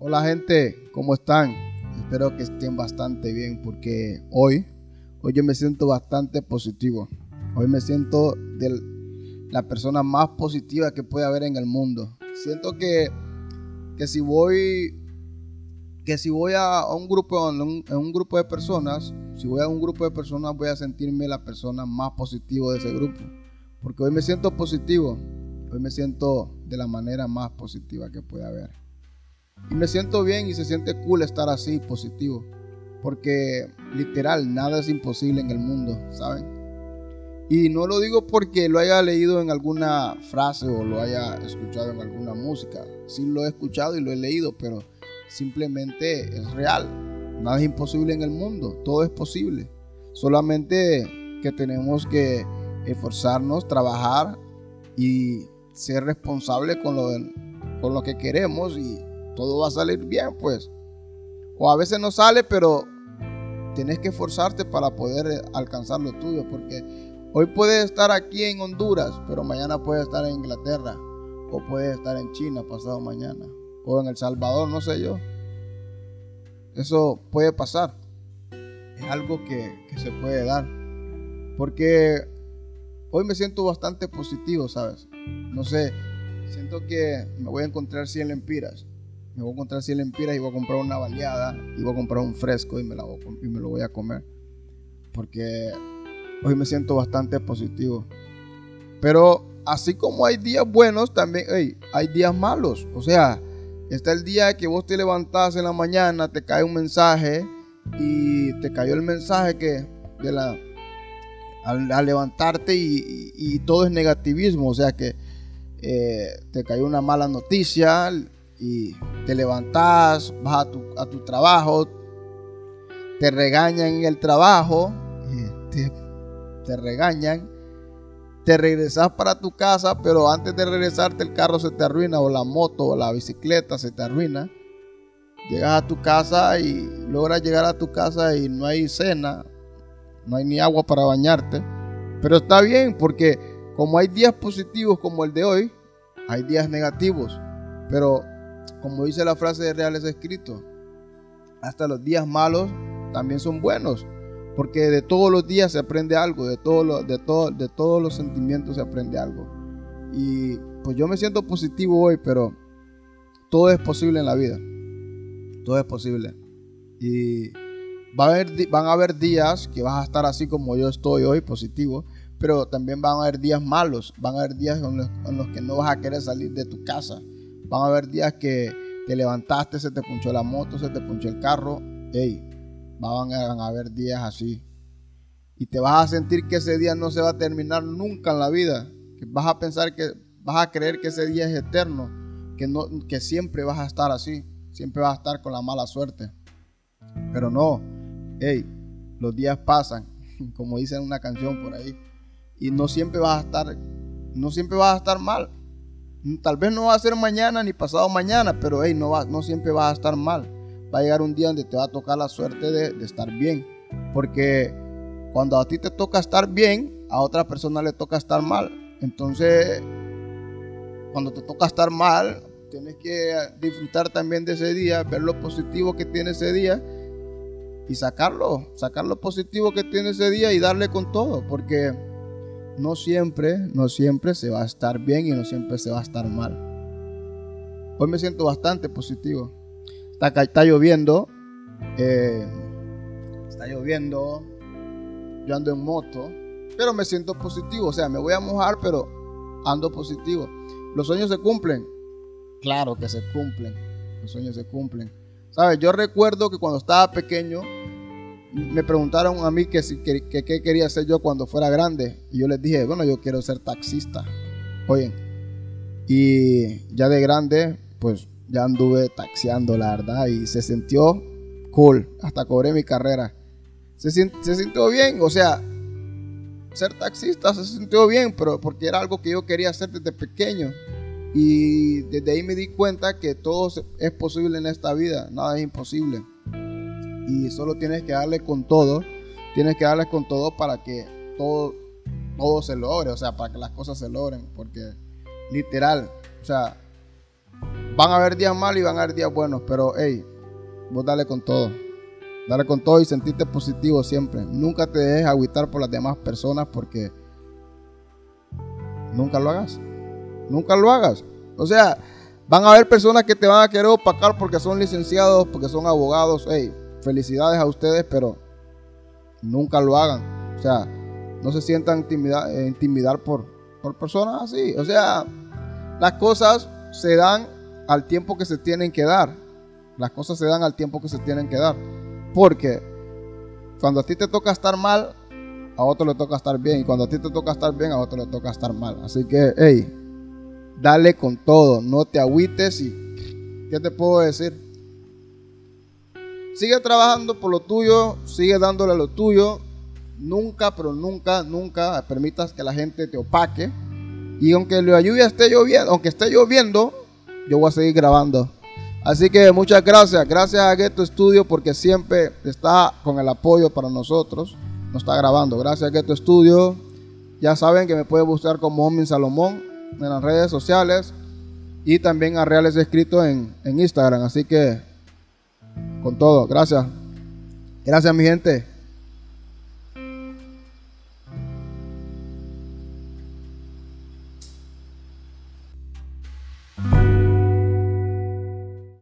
Hola gente, ¿cómo están? Espero que estén bastante bien porque hoy, hoy yo me siento bastante positivo. Hoy me siento de la persona más positiva que puede haber en el mundo. Siento que, que si voy que si voy a, un grupo un, un grupo de personas, si voy a un grupo de personas voy a sentirme la persona más positiva de ese grupo, porque hoy me siento positivo. Hoy me siento de la manera más positiva que puede haber. Y me siento bien y se siente cool estar así, positivo. Porque literal, nada es imposible en el mundo, ¿saben? Y no lo digo porque lo haya leído en alguna frase o lo haya escuchado en alguna música. Sí lo he escuchado y lo he leído, pero simplemente es real. Nada es imposible en el mundo, todo es posible. Solamente que tenemos que esforzarnos, trabajar y ser responsable con lo, con lo que queremos y todo va a salir bien, pues. O a veces no sale, pero tienes que esforzarte para poder alcanzar lo tuyo, porque hoy puedes estar aquí en Honduras, pero mañana puedes estar en Inglaterra, o puedes estar en China pasado mañana, o en El Salvador, no sé yo. Eso puede pasar. Es algo que, que se puede dar. Porque hoy me siento bastante positivo, ¿sabes? No sé, siento que me voy a encontrar 100 lempiras. Me voy a encontrar 100 lempiras y voy a comprar una baleada y voy a comprar un fresco y me, lo voy a comer. Porque hoy me siento bastante positivo. Pero así como hay días buenos, también hay días malos. O sea, está el día que vos te levantás en la mañana, te cae un mensaje y te cayó el mensaje que de la al, levantarte y, todo es negativismo, o sea que eh, te cayó una mala noticia y te levantás, vas a tu, a tu trabajo, te regañan en el trabajo, te, te regañan, te regresas para tu casa, pero antes de regresarte el carro se te arruina, o la moto, o la bicicleta se te arruina. Llegas a tu casa y logras llegar a tu casa y no hay cena, no hay ni agua para bañarte. Pero está bien porque como hay días positivos como el de hoy, hay días negativos. Pero como dice la frase de Reales Escrito, hasta los días malos también son buenos. Porque de todos los días se aprende algo, de, todo de, todo, de todos los sentimientos se aprende algo. Y pues yo me siento positivo hoy, pero todo es posible en la vida. Todo es posible. Y Va a haber, van a haber días que vas a estar así como yo estoy hoy, positivo, pero también van a haber días malos, van a haber días en los, que no vas a querer salir de tu casa, van a haber días que te levantaste, se te punchó la moto, se te punchó el carro, hey, van a, haber días así. Y te vas a sentir que ese día no se va a terminar nunca en la vida, que vas a pensar que vas a creer que ese día es eterno, que, no, que siempre vas a estar así, siempre vas a estar con la mala suerte. Pero no, hey, los días pasan, como dice una canción por ahí, y no siempre vas a estar, no siempre vas a estar mal. Tal vez no va a ser mañana ni pasado mañana, pero hey, no, va, no siempre vas a estar mal. Va a llegar un día donde te va a tocar la suerte de, de estar bien. Porque cuando a ti te toca estar bien, a otra persona le toca estar mal. Entonces, cuando te toca estar mal, tienes que disfrutar también de ese día, ver lo positivo que tiene ese día y sacarlo, sacar lo positivo que tiene ese día y darle con todo, porque no siempre, no siempre se va a estar bien y no siempre se va a estar mal. Hoy me siento bastante positivo. Está, lloviendo, eh, está lloviendo, yo ando en moto, pero me siento positivo, o sea, me voy a mojar, pero ando positivo. Los sueños se cumplen, claro que se cumplen, los sueños se cumplen. ¿Sabes? Yo recuerdo que cuando estaba pequeño, me preguntaron a mí qué quería hacer yo cuando fuera grande. Y yo les dije, bueno, yo quiero ser taxista. Oye, y ya de grande, pues ya anduve taxiando, la verdad, y se sintió cool. Hasta cobré mi carrera. Se, se sintió bien, o sea, ser taxista se sintió bien, pero porque era algo que yo quería hacer desde pequeño. Y desde ahí me di cuenta que todo es posible en esta vida, nada es imposible y solo tienes que darle con todo, tienes que darle con todo para que todo, todo se logre, o sea, para que las cosas se logren, porque literal, o sea, van a haber días malos y van a haber días buenos, pero hey, vos dale con todo. Dale con todo y sentirte positivo siempre. Nunca te dejes agüitar por las demás personas porque nunca lo hagas. Nunca lo hagas. O sea, van a haber personas que te van a querer opacar porque son licenciados, porque son abogados. Hey, felicidades a ustedes, pero nunca lo hagan. O sea, no se sientan intimidar, eh, intimidar por, por personas así. O sea, las cosas se dan al tiempo que se tienen que dar. Las cosas se dan al tiempo que se tienen que dar. Porque cuando a ti te toca estar mal, a otro le toca estar bien. Y cuando a ti te toca estar bien, a otro le toca estar mal. Así que, hey, dale con todo. No te agüites y, ¿qué te puedo decir? Sigue trabajando por lo tuyo, sigue dándole lo tuyo. Nunca, pero nunca, nunca permitas que la gente te opaque. Y aunque la lluvia esté lloviendo, aunque esté lloviendo, yo voy a seguir grabando. Así que muchas gracias, gracias a Ghetto Studio porque siempre está con el apoyo para nosotros. Nos está grabando. Gracias a Ghetto Studio. Ya saben que me pueden buscar como Omin Salomón en las redes sociales y también a Reales Escrito en, en Instagram. Así que con todo, gracias. Gracias mi gente.